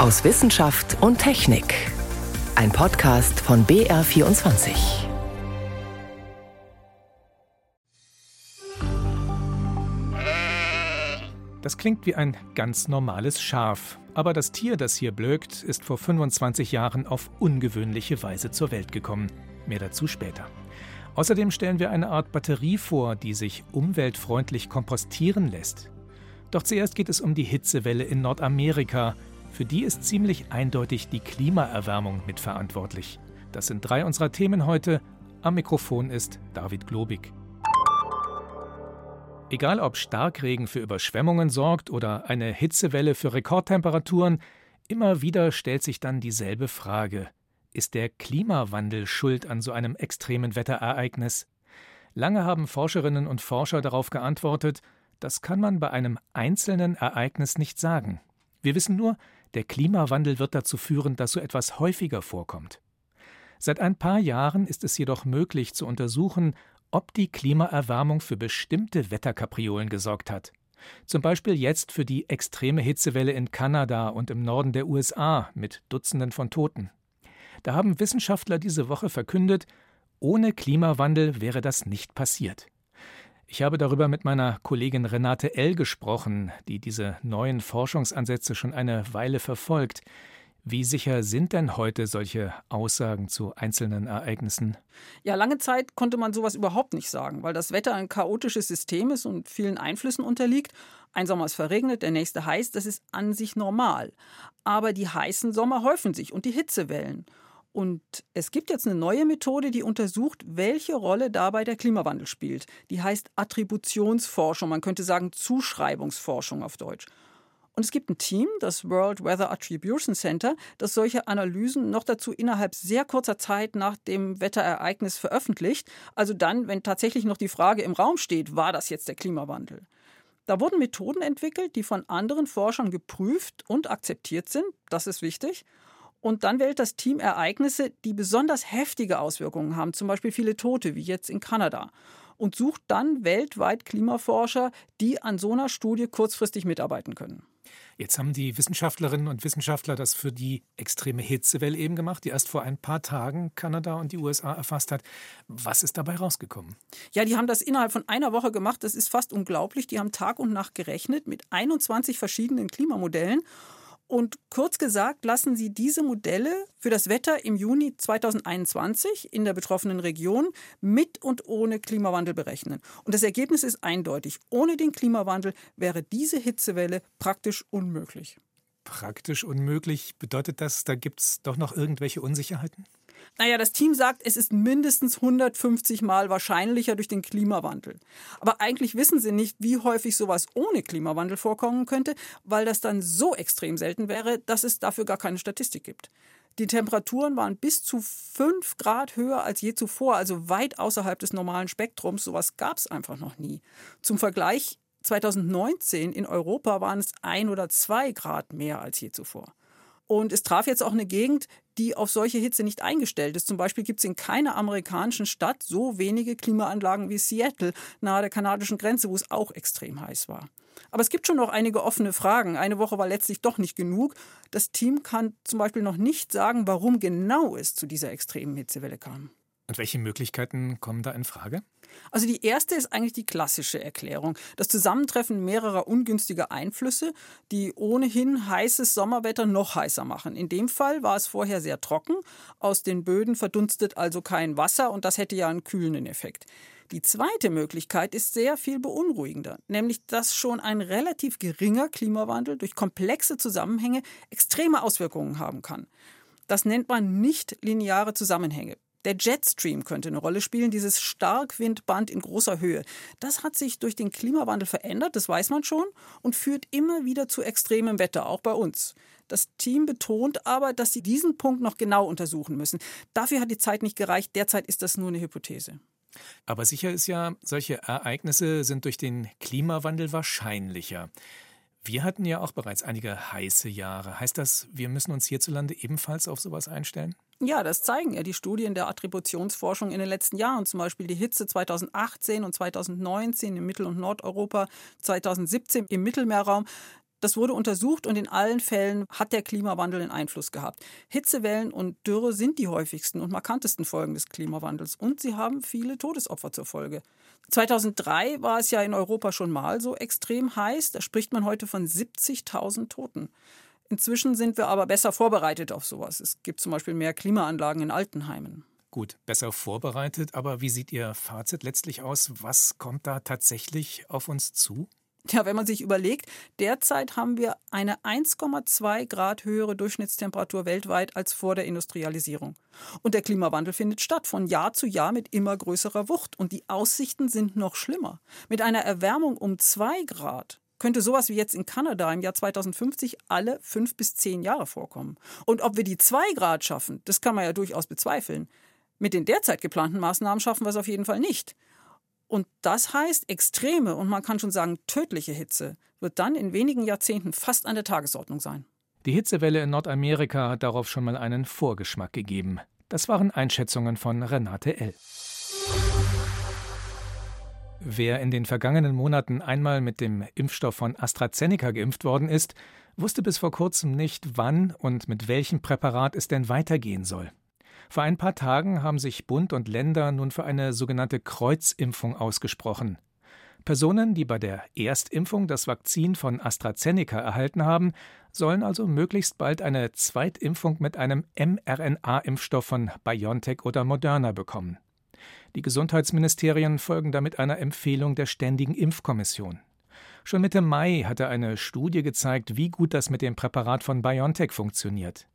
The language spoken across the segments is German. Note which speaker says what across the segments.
Speaker 1: aus Wissenschaft und Technik. Ein Podcast von BR24.
Speaker 2: Das klingt wie ein ganz normales Schaf. Aber das Tier, das hier blökt, ist vor 25 Jahren auf ungewöhnliche Weise zur Welt gekommen. Mehr dazu später. Außerdem stellen wir eine Art Batterie vor, die sich umweltfreundlich kompostieren lässt. Doch zuerst geht es um die Hitzewelle in Nordamerika, für die ist ziemlich eindeutig die Klimaerwärmung mitverantwortlich. Das sind drei unserer Themen heute. Am Mikrofon ist David Globig. Egal ob Starkregen für Überschwemmungen sorgt oder eine Hitzewelle für Rekordtemperaturen, immer wieder stellt sich dann dieselbe Frage. Ist der Klimawandel schuld an so einem extremen Wetterereignis? Lange haben Forscherinnen und Forscher darauf geantwortet, das kann man bei einem einzelnen Ereignis nicht sagen. Wir wissen nur, der Klimawandel wird dazu führen, dass so etwas häufiger vorkommt. Seit ein paar Jahren ist es jedoch möglich zu untersuchen, ob die Klimaerwärmung für bestimmte Wetterkapriolen gesorgt hat. Zum Beispiel jetzt für die extreme Hitzewelle in Kanada und im Norden der USA mit Dutzenden von Toten. Da haben Wissenschaftler diese Woche verkündet, ohne Klimawandel wäre das nicht passiert. Ich habe darüber mit meiner Kollegin Renate L. gesprochen, die diese neuen Forschungsansätze schon eine Weile verfolgt. Wie sicher sind denn heute solche Aussagen zu einzelnen Ereignissen?
Speaker 3: Ja, lange Zeit konnte man sowas überhaupt nicht sagen, weil das Wetter ein chaotisches System ist und vielen Einflüssen unterliegt. Ein Sommer ist verregnet, der nächste heiß, das ist an sich normal. Aber die heißen Sommer häufen sich und die Hitzewellen. Und es gibt jetzt eine neue Methode, die untersucht, welche Rolle dabei der Klimawandel spielt. Die heißt Attributionsforschung, man könnte sagen Zuschreibungsforschung auf Deutsch. Und es gibt ein Team, das World Weather Attribution Center, das solche Analysen noch dazu innerhalb sehr kurzer Zeit nach dem Wetterereignis veröffentlicht. Also dann, wenn tatsächlich noch die Frage im Raum steht, war das jetzt der Klimawandel? Da wurden Methoden entwickelt, die von anderen Forschern geprüft und akzeptiert sind. Das ist wichtig. Und dann wählt das Team Ereignisse, die besonders heftige Auswirkungen haben, zum Beispiel viele Tote, wie jetzt in Kanada. Und sucht dann weltweit Klimaforscher, die an so einer Studie kurzfristig mitarbeiten können.
Speaker 2: Jetzt haben die Wissenschaftlerinnen und Wissenschaftler das für die extreme Hitzewelle eben gemacht, die erst vor ein paar Tagen Kanada und die USA erfasst hat. Was ist dabei rausgekommen?
Speaker 3: Ja, die haben das innerhalb von einer Woche gemacht. Das ist fast unglaublich. Die haben Tag und Nacht gerechnet mit 21 verschiedenen Klimamodellen und kurz gesagt lassen sie diese Modelle für das Wetter im Juni 2021 in der betroffenen Region mit und ohne Klimawandel berechnen. Und das Ergebnis ist eindeutig. Ohne den Klimawandel wäre diese Hitzewelle praktisch unmöglich.
Speaker 2: Praktisch unmöglich bedeutet das, da gibt es doch noch irgendwelche Unsicherheiten?
Speaker 3: Naja, das Team sagt, es ist mindestens 150 Mal wahrscheinlicher durch den Klimawandel. Aber eigentlich wissen sie nicht, wie häufig sowas ohne Klimawandel vorkommen könnte, weil das dann so extrem selten wäre, dass es dafür gar keine Statistik gibt. Die Temperaturen waren bis zu 5 Grad höher als je zuvor, also weit außerhalb des normalen Spektrums. Sowas gab es einfach noch nie. Zum Vergleich, 2019 in Europa waren es ein oder zwei Grad mehr als je zuvor. Und es traf jetzt auch eine Gegend, die auf solche Hitze nicht eingestellt ist. Zum Beispiel gibt es in keiner amerikanischen Stadt so wenige Klimaanlagen wie Seattle, nahe der kanadischen Grenze, wo es auch extrem heiß war. Aber es gibt schon noch einige offene Fragen. Eine Woche war letztlich doch nicht genug. Das Team kann zum Beispiel noch nicht sagen, warum genau es zu dieser extremen Hitzewelle kam.
Speaker 2: Und welche Möglichkeiten kommen da in Frage?
Speaker 3: Also die erste ist eigentlich die klassische Erklärung. Das Zusammentreffen mehrerer ungünstiger Einflüsse, die ohnehin heißes Sommerwetter noch heißer machen. In dem Fall war es vorher sehr trocken, aus den Böden verdunstet also kein Wasser und das hätte ja einen kühlenden Effekt. Die zweite Möglichkeit ist sehr viel beunruhigender, nämlich dass schon ein relativ geringer Klimawandel durch komplexe Zusammenhänge extreme Auswirkungen haben kann. Das nennt man nicht lineare Zusammenhänge. Der Jetstream könnte eine Rolle spielen, dieses Starkwindband in großer Höhe. Das hat sich durch den Klimawandel verändert, das weiß man schon, und führt immer wieder zu extremem Wetter, auch bei uns. Das Team betont aber, dass sie diesen Punkt noch genau untersuchen müssen. Dafür hat die Zeit nicht gereicht. Derzeit ist das nur eine Hypothese.
Speaker 2: Aber sicher ist ja, solche Ereignisse sind durch den Klimawandel wahrscheinlicher. Wir hatten ja auch bereits einige heiße Jahre. Heißt das, wir müssen uns hierzulande ebenfalls auf sowas einstellen?
Speaker 3: Ja, das zeigen ja die Studien der Attributionsforschung in den letzten Jahren. Zum Beispiel die Hitze 2018 und 2019 in Mittel- und Nordeuropa, 2017 im Mittelmeerraum. Das wurde untersucht und in allen Fällen hat der Klimawandel einen Einfluss gehabt. Hitzewellen und Dürre sind die häufigsten und markantesten Folgen des Klimawandels und sie haben viele Todesopfer zur Folge. 2003 war es ja in Europa schon mal so extrem heiß, da spricht man heute von 70.000 Toten. Inzwischen sind wir aber besser vorbereitet auf sowas. Es gibt zum Beispiel mehr Klimaanlagen in Altenheimen.
Speaker 2: Gut, besser vorbereitet, aber wie sieht Ihr Fazit letztlich aus? Was kommt da tatsächlich auf uns zu?
Speaker 3: Ja, wenn man sich überlegt, derzeit haben wir eine 1,2 Grad höhere Durchschnittstemperatur weltweit als vor der Industrialisierung. Und der Klimawandel findet statt, von Jahr zu Jahr mit immer größerer Wucht. Und die Aussichten sind noch schlimmer. Mit einer Erwärmung um 2 Grad könnte sowas wie jetzt in Kanada im Jahr 2050 alle fünf bis zehn Jahre vorkommen. Und ob wir die 2 Grad schaffen, das kann man ja durchaus bezweifeln. Mit den derzeit geplanten Maßnahmen schaffen wir es auf jeden Fall nicht. Und das heißt, extreme und man kann schon sagen tödliche Hitze wird dann in wenigen Jahrzehnten fast an der Tagesordnung sein.
Speaker 2: Die Hitzewelle in Nordamerika hat darauf schon mal einen Vorgeschmack gegeben. Das waren Einschätzungen von Renate L. Wer in den vergangenen Monaten einmal mit dem Impfstoff von AstraZeneca geimpft worden ist, wusste bis vor kurzem nicht, wann und mit welchem Präparat es denn weitergehen soll. Vor ein paar Tagen haben sich Bund und Länder nun für eine sogenannte Kreuzimpfung ausgesprochen. Personen, die bei der Erstimpfung das Vakzin von AstraZeneca erhalten haben, sollen also möglichst bald eine Zweitimpfung mit einem mRNA-Impfstoff von BioNTech oder Moderna bekommen. Die Gesundheitsministerien folgen damit einer Empfehlung der Ständigen Impfkommission. Schon Mitte Mai hatte eine Studie gezeigt, wie gut das mit dem Präparat von BioNTech funktioniert.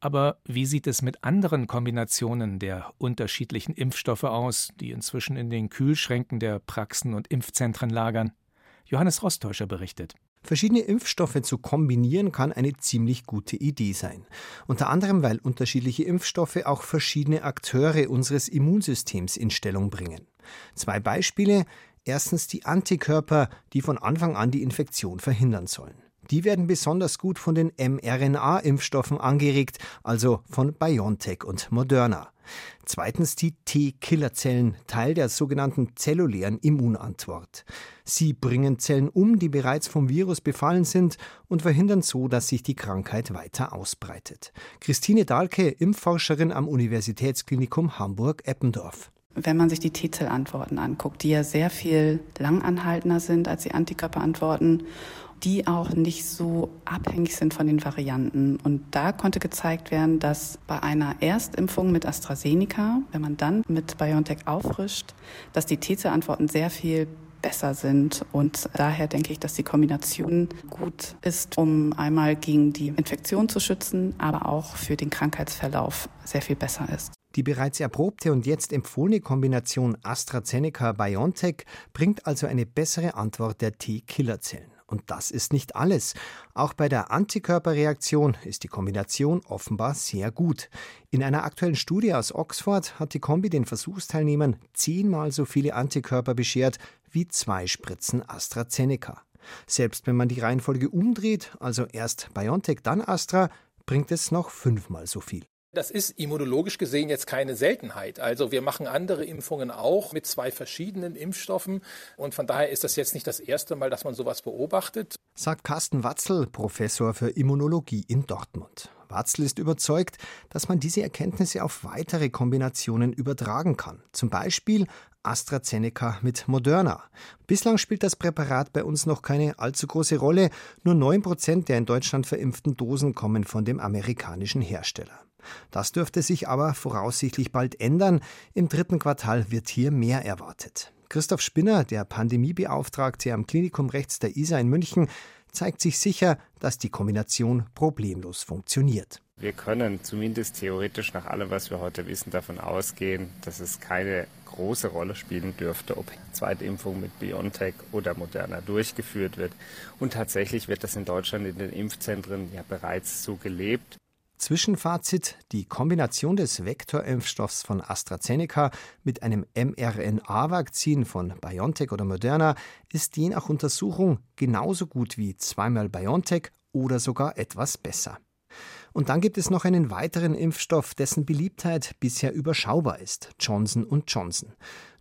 Speaker 2: Aber wie sieht es mit anderen Kombinationen der unterschiedlichen Impfstoffe aus, die inzwischen in den Kühlschränken der Praxen und Impfzentren lagern? Johannes Rostäuscher berichtet.
Speaker 4: Verschiedene Impfstoffe zu kombinieren kann eine ziemlich gute Idee sein. Unter anderem, weil unterschiedliche Impfstoffe auch verschiedene Akteure unseres Immunsystems in Stellung bringen. Zwei Beispiele. Erstens die Antikörper, die von Anfang an die Infektion verhindern sollen. Die werden besonders gut von den mRNA-Impfstoffen angeregt, also von BioNTech und Moderna. Zweitens die T-Killerzellen, Teil der sogenannten zellulären Immunantwort. Sie bringen Zellen um, die bereits vom Virus befallen sind und verhindern so, dass sich die Krankheit weiter ausbreitet. Christine Dahlke, Impfforscherin am Universitätsklinikum Hamburg-Eppendorf.
Speaker 5: Wenn man sich die T-Zellantworten anguckt, die ja sehr viel langanhaltender sind als die Antikörperantworten die auch nicht so abhängig sind von den Varianten. Und da konnte gezeigt werden, dass bei einer Erstimpfung mit AstraZeneca, wenn man dann mit BioNTech auffrischt, dass die T-Zell-Antworten sehr viel besser sind. Und daher denke ich, dass die Kombination gut ist, um einmal gegen die Infektion zu schützen, aber auch für den Krankheitsverlauf sehr viel besser ist.
Speaker 4: Die bereits erprobte und jetzt empfohlene Kombination AstraZeneca-BioNTech bringt also eine bessere Antwort der T-Killerzellen. Und das ist nicht alles. Auch bei der Antikörperreaktion ist die Kombination offenbar sehr gut. In einer aktuellen Studie aus Oxford hat die Kombi den Versuchsteilnehmern zehnmal so viele Antikörper beschert wie zwei Spritzen AstraZeneca. Selbst wenn man die Reihenfolge umdreht, also erst BioNTech, dann Astra, bringt es noch fünfmal so viel.
Speaker 6: Das ist immunologisch gesehen jetzt keine Seltenheit. Also wir machen andere Impfungen auch mit zwei verschiedenen Impfstoffen und von daher ist das jetzt nicht das erste Mal, dass man sowas beobachtet.
Speaker 4: Sagt Carsten Watzel, Professor für Immunologie in Dortmund. Watzel ist überzeugt, dass man diese Erkenntnisse auf weitere Kombinationen übertragen kann. Zum Beispiel AstraZeneca mit Moderna. Bislang spielt das Präparat bei uns noch keine allzu große Rolle. Nur 9 Prozent der in Deutschland verimpften Dosen kommen von dem amerikanischen Hersteller. Das dürfte sich aber voraussichtlich bald ändern. Im dritten Quartal wird hier mehr erwartet. Christoph Spinner, der Pandemiebeauftragte am Klinikum rechts der ISA in München, zeigt sich sicher, dass die Kombination problemlos funktioniert.
Speaker 7: Wir können zumindest theoretisch nach allem, was wir heute wissen, davon ausgehen, dass es keine große Rolle spielen dürfte, ob Zweitimpfung mit BioNTech oder Moderna durchgeführt wird. Und tatsächlich wird das in Deutschland in den Impfzentren ja bereits so gelebt.
Speaker 4: Zwischenfazit: Die Kombination des Vektorimpfstoffs von AstraZeneca mit einem mRNA-Vakzin von BioNTech oder Moderna ist je nach Untersuchung genauso gut wie zweimal BioNTech oder sogar etwas besser. Und dann gibt es noch einen weiteren Impfstoff, dessen Beliebtheit bisher überschaubar ist: Johnson Johnson.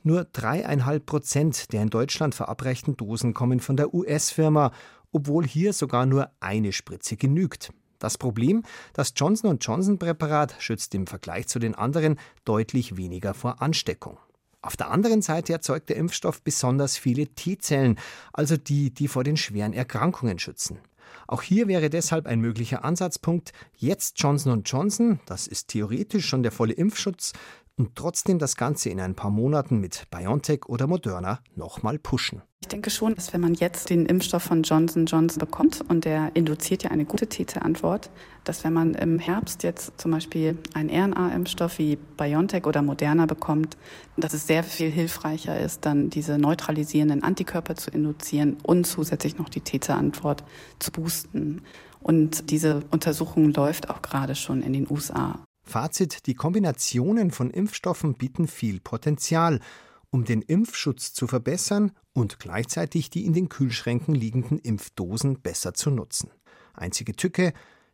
Speaker 4: Nur dreieinhalb Prozent der in Deutschland verabreichten Dosen kommen von der US-Firma obwohl hier sogar nur eine Spritze genügt. Das Problem, das Johnson Johnson Präparat schützt im Vergleich zu den anderen deutlich weniger vor Ansteckung. Auf der anderen Seite erzeugt der Impfstoff besonders viele T-Zellen, also die, die vor den schweren Erkrankungen schützen. Auch hier wäre deshalb ein möglicher Ansatzpunkt, jetzt Johnson Johnson, das ist theoretisch schon der volle Impfschutz, und trotzdem das Ganze in ein paar Monaten mit BioNTech oder Moderna nochmal pushen.
Speaker 5: Ich denke schon, dass wenn man jetzt den Impfstoff von Johnson Johnson bekommt und der induziert ja eine gute T-Zellantwort, dass wenn man im Herbst jetzt zum Beispiel einen RNA-Impfstoff wie BioNTech oder Moderna bekommt, dass es sehr viel hilfreicher ist, dann diese neutralisierenden Antikörper zu induzieren und zusätzlich noch die T-Zellantwort zu boosten. Und diese Untersuchung läuft auch gerade schon in den USA.
Speaker 4: Fazit, die Kombinationen von Impfstoffen bieten viel Potenzial, um den Impfschutz zu verbessern und gleichzeitig die in den Kühlschränken liegenden Impfdosen besser zu nutzen. Einzige Tücke,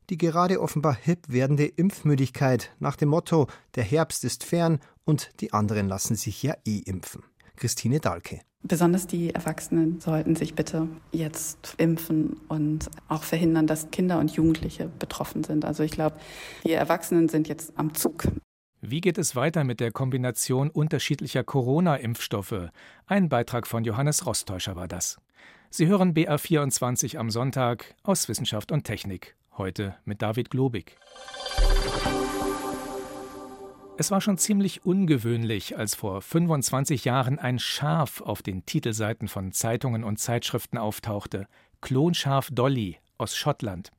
Speaker 4: die gerade offenbar hip werdende Impfmüdigkeit nach dem Motto Der Herbst ist fern und die anderen lassen sich ja eh impfen. Christine Dahlke.
Speaker 5: Besonders die Erwachsenen sollten sich bitte jetzt impfen und auch verhindern, dass Kinder und Jugendliche betroffen sind. Also ich glaube, die Erwachsenen sind jetzt am Zug.
Speaker 2: Wie geht es weiter mit der Kombination unterschiedlicher Corona-Impfstoffe? Ein Beitrag von Johannes Rostäuscher war das. Sie hören BA24 am Sonntag aus Wissenschaft und Technik. Heute mit David Globig. Es war schon ziemlich ungewöhnlich, als vor 25 Jahren ein Schaf auf den Titelseiten von Zeitungen und Zeitschriften auftauchte. Klonschaf Dolly aus Schottland.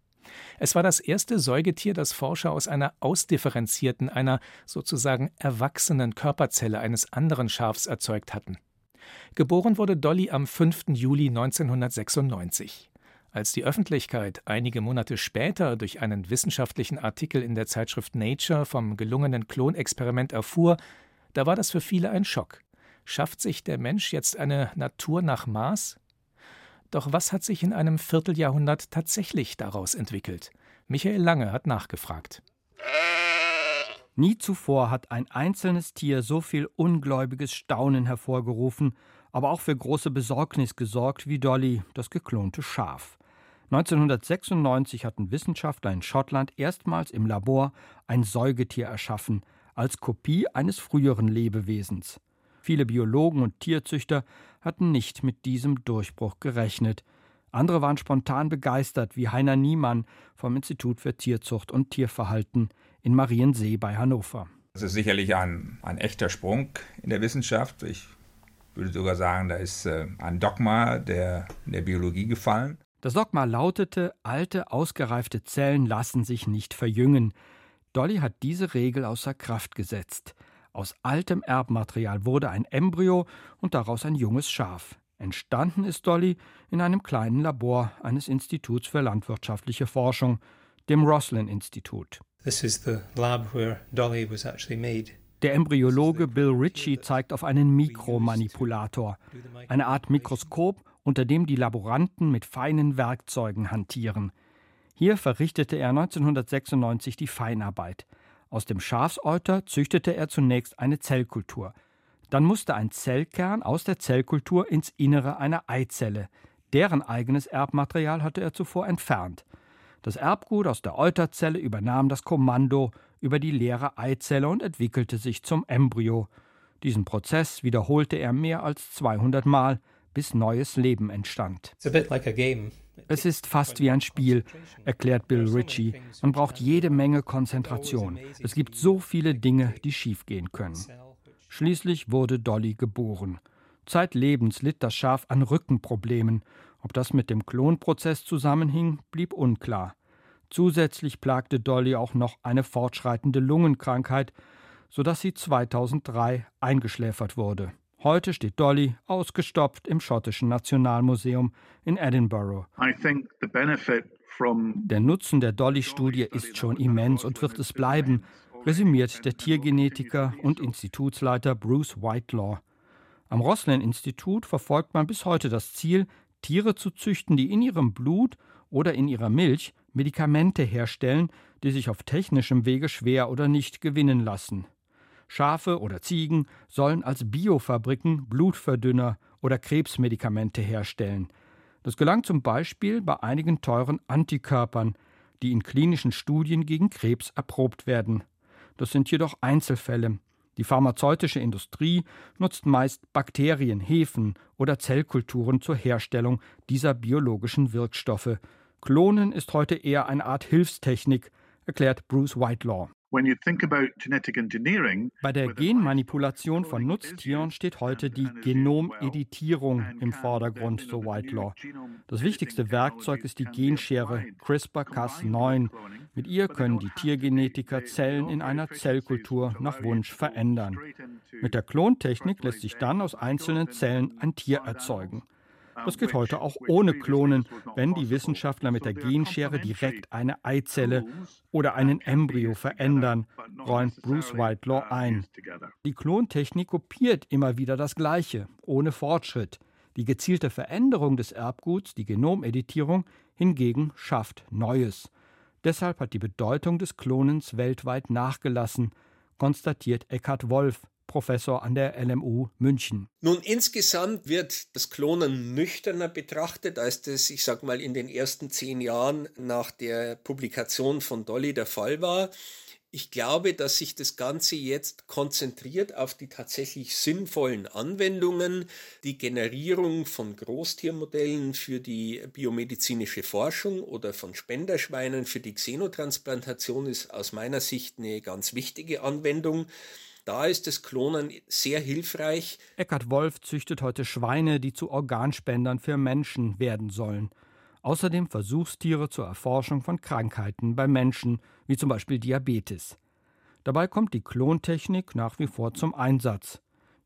Speaker 2: Es war das erste Säugetier, das Forscher aus einer ausdifferenzierten, einer sozusagen erwachsenen Körperzelle eines anderen Schafs erzeugt hatten. Geboren wurde Dolly am 5. Juli 1996. Als die Öffentlichkeit einige Monate später durch einen wissenschaftlichen Artikel in der Zeitschrift Nature vom gelungenen Klonexperiment erfuhr, da war das für viele ein Schock. Schafft sich der Mensch jetzt eine Natur nach Maß? Doch was hat sich in einem Vierteljahrhundert tatsächlich daraus entwickelt? Michael Lange hat nachgefragt.
Speaker 8: Nie zuvor hat ein einzelnes Tier so viel ungläubiges Staunen hervorgerufen, aber auch für große Besorgnis gesorgt wie Dolly, das geklonte Schaf. 1996 hatten Wissenschaftler in Schottland erstmals im Labor ein Säugetier erschaffen, als Kopie eines früheren Lebewesens. Viele Biologen und Tierzüchter hatten nicht mit diesem Durchbruch gerechnet. Andere waren spontan begeistert, wie Heiner Niemann vom Institut für Tierzucht und Tierverhalten in Mariensee bei Hannover.
Speaker 9: Das ist sicherlich ein, ein echter Sprung in der Wissenschaft. Ich würde sogar sagen, da ist äh, ein Dogma der, der Biologie gefallen.
Speaker 8: Das Dogma lautete, alte, ausgereifte Zellen lassen sich nicht verjüngen. Dolly hat diese Regel außer Kraft gesetzt. Aus altem Erbmaterial wurde ein Embryo und daraus ein junges Schaf. Entstanden ist Dolly in einem kleinen Labor eines Instituts für landwirtschaftliche Forschung, dem Roslin Institut. Der Embryologe Bill Ritchie zeigt auf einen Mikromanipulator, eine Art Mikroskop, unter dem die Laboranten mit feinen Werkzeugen hantieren. Hier verrichtete er 1996 die Feinarbeit. Aus dem Schafsäuter züchtete er zunächst eine Zellkultur. Dann musste ein Zellkern aus der Zellkultur ins Innere einer Eizelle. Deren eigenes Erbmaterial hatte er zuvor entfernt. Das Erbgut aus der Euterzelle übernahm das Kommando über die leere Eizelle und entwickelte sich zum Embryo. Diesen Prozess wiederholte er mehr als 200 Mal, bis neues Leben entstand. Es ist fast wie ein Spiel, erklärt Bill Ritchie. Man braucht jede Menge Konzentration. Es gibt so viele Dinge, die schiefgehen können. Schließlich wurde Dolly geboren. Zeitlebens litt das Schaf an Rückenproblemen. Ob das mit dem Klonprozess zusammenhing, blieb unklar. Zusätzlich plagte Dolly auch noch eine fortschreitende Lungenkrankheit, sodass sie 2003 eingeschläfert wurde. Heute steht Dolly ausgestopft im schottischen Nationalmuseum in Edinburgh. Der Nutzen der Dolly-Studie ist schon immens und wird es bleiben, resümiert der Tiergenetiker und Institutsleiter Bruce Whitelaw. Am Roslin-Institut verfolgt man bis heute das Ziel, Tiere zu züchten, die in ihrem Blut oder in ihrer Milch Medikamente herstellen, die sich auf technischem Wege schwer oder nicht gewinnen lassen. Schafe oder Ziegen sollen als Biofabriken Blutverdünner oder Krebsmedikamente herstellen. Das gelang zum Beispiel bei einigen teuren Antikörpern, die in klinischen Studien gegen Krebs erprobt werden. Das sind jedoch Einzelfälle. Die pharmazeutische Industrie nutzt meist Bakterien, Hefen oder Zellkulturen zur Herstellung dieser biologischen Wirkstoffe. Klonen ist heute eher eine Art Hilfstechnik, erklärt Bruce Whitelaw. Bei der Genmanipulation von Nutztieren steht heute die Genomeditierung im Vordergrund, so Whitelaw. Das wichtigste Werkzeug ist die Genschere CRISPR-Cas9. Mit ihr können die Tiergenetiker Zellen in einer Zellkultur nach Wunsch verändern. Mit der Klontechnik lässt sich dann aus einzelnen Zellen ein Tier erzeugen. Das geht heute auch ohne Klonen, wenn die Wissenschaftler mit der Genschere direkt eine Eizelle oder einen Embryo verändern, räumt Bruce Whitelaw ein. Die Klontechnik kopiert immer wieder das Gleiche, ohne Fortschritt. Die gezielte Veränderung des Erbguts, die Genomeditierung, hingegen schafft Neues. Deshalb hat die Bedeutung des Klonens weltweit nachgelassen, konstatiert Eckhard Wolf, Professor an der LMU München.
Speaker 10: Nun, insgesamt wird das Klonen nüchterner betrachtet, als das, ich sag mal, in den ersten zehn Jahren nach der Publikation von Dolly der Fall war. Ich glaube, dass sich das Ganze jetzt konzentriert auf die tatsächlich sinnvollen Anwendungen. Die Generierung von Großtiermodellen für die biomedizinische Forschung oder von Spenderschweinen für die Xenotransplantation ist aus meiner Sicht eine ganz wichtige Anwendung. Da ist das Klonen sehr hilfreich.
Speaker 8: Eckhard Wolf züchtet heute Schweine, die zu Organspendern für Menschen werden sollen. Außerdem Versuchstiere zur Erforschung von Krankheiten bei Menschen, wie zum Beispiel Diabetes. Dabei kommt die Klontechnik nach wie vor zum Einsatz.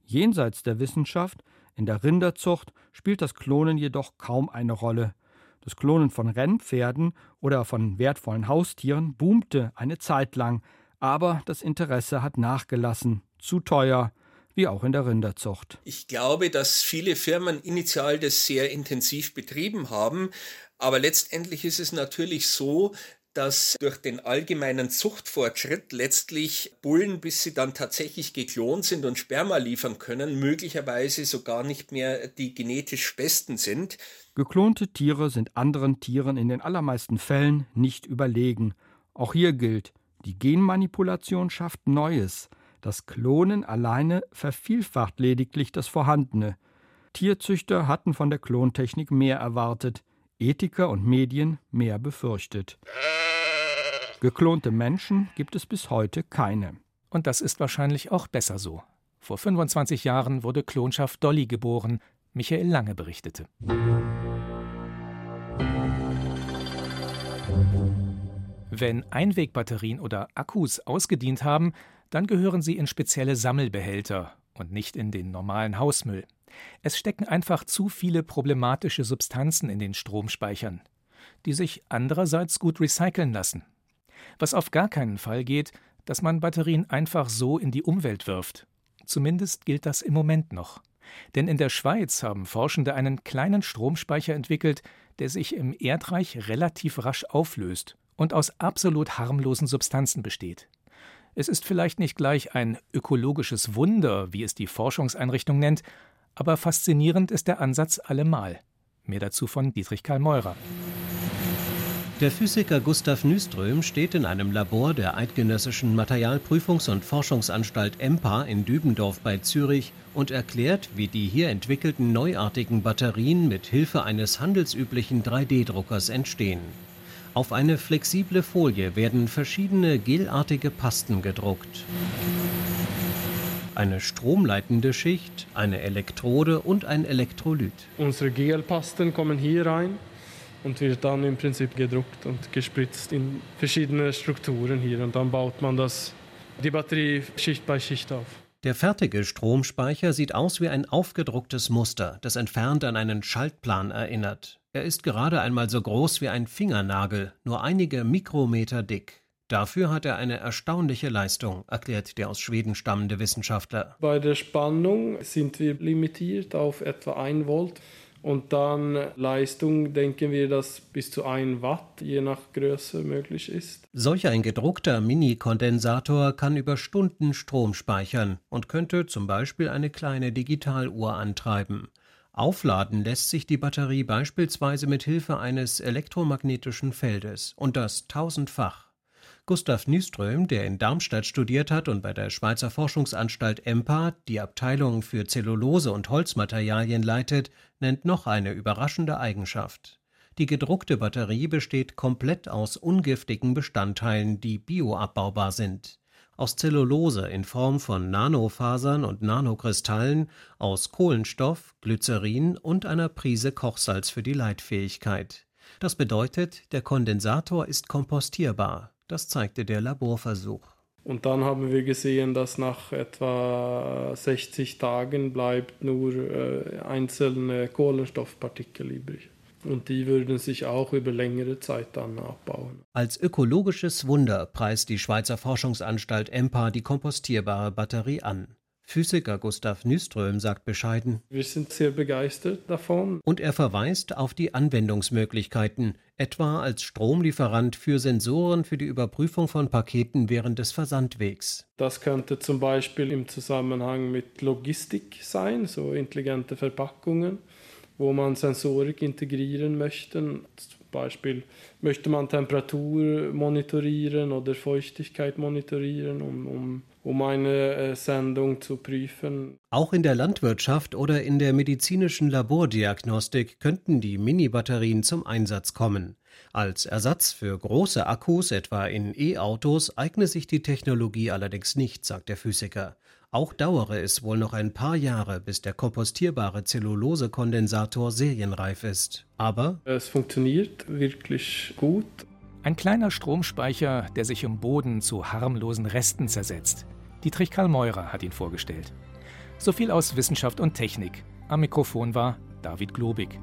Speaker 8: Jenseits der Wissenschaft, in der Rinderzucht, spielt das Klonen jedoch kaum eine Rolle. Das Klonen von Rennpferden oder von wertvollen Haustieren boomte eine Zeit lang, aber das Interesse hat nachgelassen. Zu teuer, wie auch in der Rinderzucht.
Speaker 10: Ich glaube, dass viele Firmen initial das sehr intensiv betrieben haben, aber letztendlich ist es natürlich so, dass durch den allgemeinen Zuchtfortschritt letztlich Bullen, bis sie dann tatsächlich geklont sind und Sperma liefern können, möglicherweise sogar nicht mehr die genetisch besten sind.
Speaker 8: Geklonte Tiere sind anderen Tieren in den allermeisten Fällen nicht überlegen. Auch hier gilt, die Genmanipulation schafft Neues. Das Klonen alleine vervielfacht lediglich das Vorhandene. Tierzüchter hatten von der Klontechnik mehr erwartet, Ethiker und Medien mehr befürchtet. Geklonte Menschen gibt es bis heute keine.
Speaker 2: Und das ist wahrscheinlich auch besser so. Vor 25 Jahren wurde Klonschaft Dolly geboren, Michael Lange berichtete. Wenn Einwegbatterien oder Akkus ausgedient haben, dann gehören sie in spezielle Sammelbehälter und nicht in den normalen Hausmüll. Es stecken einfach zu viele problematische Substanzen in den Stromspeichern, die sich andererseits gut recyceln lassen. Was auf gar keinen Fall geht, dass man Batterien einfach so in die Umwelt wirft. Zumindest gilt das im Moment noch. Denn in der Schweiz haben Forschende einen kleinen Stromspeicher entwickelt, der sich im Erdreich relativ rasch auflöst und aus absolut harmlosen Substanzen besteht. Es ist vielleicht nicht gleich ein ökologisches Wunder, wie es die Forschungseinrichtung nennt, aber faszinierend ist der Ansatz allemal. Mehr dazu von Dietrich Karl Meurer.
Speaker 11: Der Physiker Gustav Nyström steht in einem Labor der Eidgenössischen Materialprüfungs- und Forschungsanstalt EMPA in Dübendorf bei Zürich und erklärt, wie die hier entwickelten neuartigen Batterien mit Hilfe eines handelsüblichen 3D-Druckers entstehen. Auf eine flexible Folie werden verschiedene gelartige Pasten gedruckt. Eine stromleitende Schicht, eine Elektrode und ein Elektrolyt.
Speaker 12: Unsere Gelpasten kommen hier rein und wird dann im Prinzip gedruckt und gespritzt in verschiedene Strukturen hier und dann baut man das, die Batterie Schicht bei Schicht auf.
Speaker 11: Der fertige Stromspeicher sieht aus wie ein aufgedrucktes Muster, das entfernt an einen Schaltplan erinnert. Er ist gerade einmal so groß wie ein Fingernagel, nur einige Mikrometer dick. Dafür hat er eine erstaunliche Leistung, erklärt der aus Schweden stammende Wissenschaftler.
Speaker 12: Bei der Spannung sind wir limitiert auf etwa 1 Volt. Und dann Leistung denken wir, dass bis zu 1 Watt je nach Größe möglich ist.
Speaker 11: Solch ein gedruckter Mini-Kondensator kann über Stunden Strom speichern und könnte zum Beispiel eine kleine Digitaluhr antreiben. Aufladen lässt sich die Batterie beispielsweise mit Hilfe eines elektromagnetischen Feldes und das tausendfach. Gustav Nyström, der in Darmstadt studiert hat und bei der Schweizer Forschungsanstalt EMPA die Abteilung für Zellulose und Holzmaterialien leitet, nennt noch eine überraschende Eigenschaft. Die gedruckte Batterie besteht komplett aus ungiftigen Bestandteilen, die bioabbaubar sind aus Zellulose in Form von Nanofasern und Nanokristallen, aus Kohlenstoff, Glycerin und einer Prise Kochsalz für die Leitfähigkeit. Das bedeutet, der Kondensator ist kompostierbar. Das zeigte der Laborversuch.
Speaker 12: Und dann haben wir gesehen, dass nach etwa 60 Tagen bleibt nur äh, einzelne Kohlenstoffpartikel übrig und die würden sich auch über längere Zeit dann abbauen.
Speaker 11: Als ökologisches Wunder preist die Schweizer Forschungsanstalt EMPA die kompostierbare Batterie an. Physiker Gustav Nyström sagt bescheiden:
Speaker 12: Wir sind sehr begeistert davon.
Speaker 11: Und er verweist auf die Anwendungsmöglichkeiten, etwa als Stromlieferant für Sensoren für die Überprüfung von Paketen während des Versandwegs.
Speaker 12: Das könnte zum Beispiel im Zusammenhang mit Logistik sein, so intelligente Verpackungen wo man Sensorik integrieren möchte. Zum Beispiel möchte man Temperatur monitorieren oder Feuchtigkeit monitorieren, um, um, um eine äh, Sendung zu prüfen.
Speaker 11: Auch in der Landwirtschaft oder in der medizinischen Labordiagnostik könnten die Mini-Batterien zum Einsatz kommen. Als Ersatz für große Akkus, etwa in E-Autos, eigne sich die Technologie allerdings nicht, sagt der Physiker. Auch dauere es wohl noch ein paar Jahre, bis der kompostierbare Zellulosekondensator serienreif ist. Aber
Speaker 12: es funktioniert wirklich gut.
Speaker 2: Ein kleiner Stromspeicher, der sich im Boden zu harmlosen Resten zersetzt. Dietrich Karl Meurer hat ihn vorgestellt. So viel aus Wissenschaft und Technik. Am Mikrofon war David Globig.